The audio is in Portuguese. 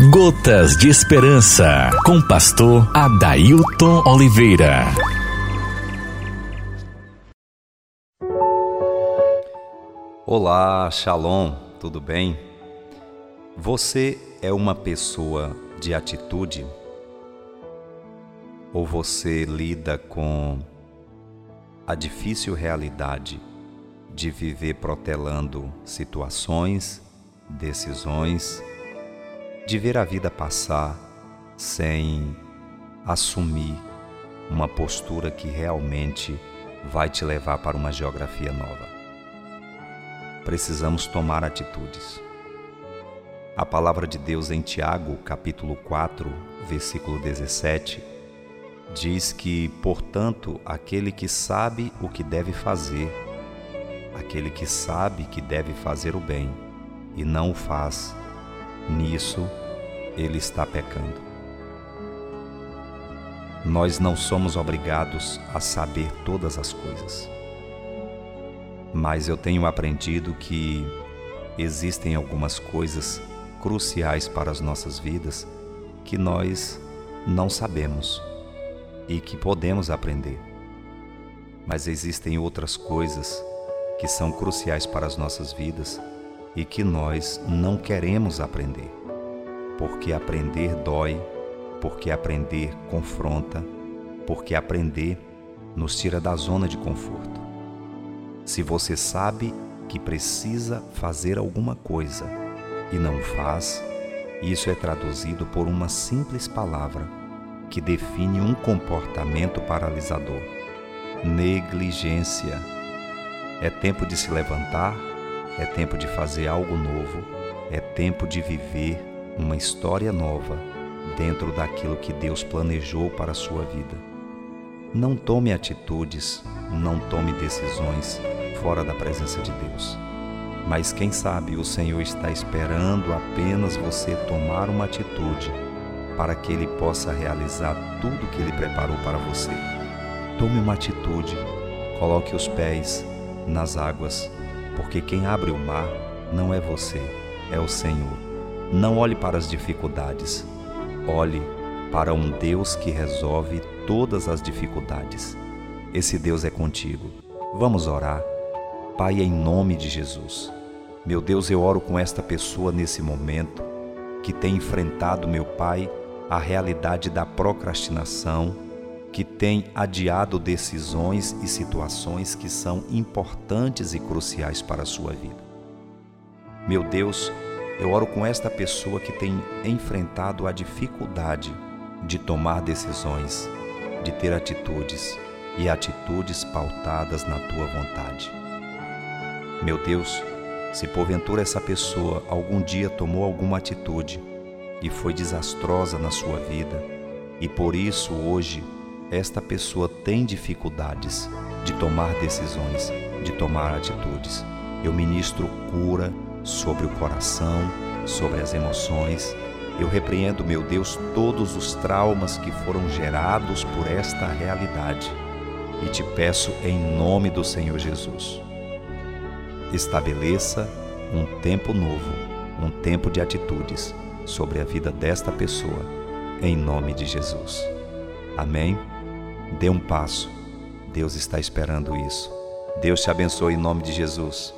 Gotas de Esperança, com pastor Adailton Oliveira. Olá, Shalom, tudo bem? Você é uma pessoa de atitude? Ou você lida com a difícil realidade de viver protelando situações, decisões, de ver a vida passar sem assumir uma postura que realmente vai te levar para uma geografia nova. Precisamos tomar atitudes. A palavra de Deus em Tiago, capítulo 4, versículo 17, diz que, portanto, aquele que sabe o que deve fazer, aquele que sabe que deve fazer o bem e não o faz, nisso ele está pecando. Nós não somos obrigados a saber todas as coisas, mas eu tenho aprendido que existem algumas coisas cruciais para as nossas vidas que nós não sabemos e que podemos aprender. Mas existem outras coisas que são cruciais para as nossas vidas e que nós não queremos aprender. Porque aprender dói, porque aprender confronta, porque aprender nos tira da zona de conforto. Se você sabe que precisa fazer alguma coisa e não faz, isso é traduzido por uma simples palavra que define um comportamento paralisador: negligência. É tempo de se levantar, é tempo de fazer algo novo, é tempo de viver uma história nova dentro daquilo que Deus planejou para a sua vida. Não tome atitudes, não tome decisões fora da presença de Deus. Mas quem sabe o Senhor está esperando apenas você tomar uma atitude para que Ele possa realizar tudo que Ele preparou para você. Tome uma atitude, coloque os pés nas águas, porque quem abre o mar não é você, é o Senhor. Não olhe para as dificuldades, olhe para um Deus que resolve todas as dificuldades. Esse Deus é contigo. Vamos orar. Pai, em nome de Jesus. Meu Deus, eu oro com esta pessoa nesse momento que tem enfrentado, meu Pai, a realidade da procrastinação, que tem adiado decisões e situações que são importantes e cruciais para a sua vida. Meu Deus, eu oro com esta pessoa que tem enfrentado a dificuldade de tomar decisões, de ter atitudes e atitudes pautadas na tua vontade. Meu Deus, se porventura essa pessoa algum dia tomou alguma atitude e foi desastrosa na sua vida, e por isso hoje esta pessoa tem dificuldades de tomar decisões, de tomar atitudes. Eu ministro cura sobre o coração, sobre as emoções. Eu repreendo, meu Deus, todos os traumas que foram gerados por esta realidade e te peço em nome do Senhor Jesus. Estabeleça um tempo novo, um tempo de atitudes sobre a vida desta pessoa, em nome de Jesus. Amém? Dê um passo. Deus está esperando isso. Deus te abençoe em nome de Jesus.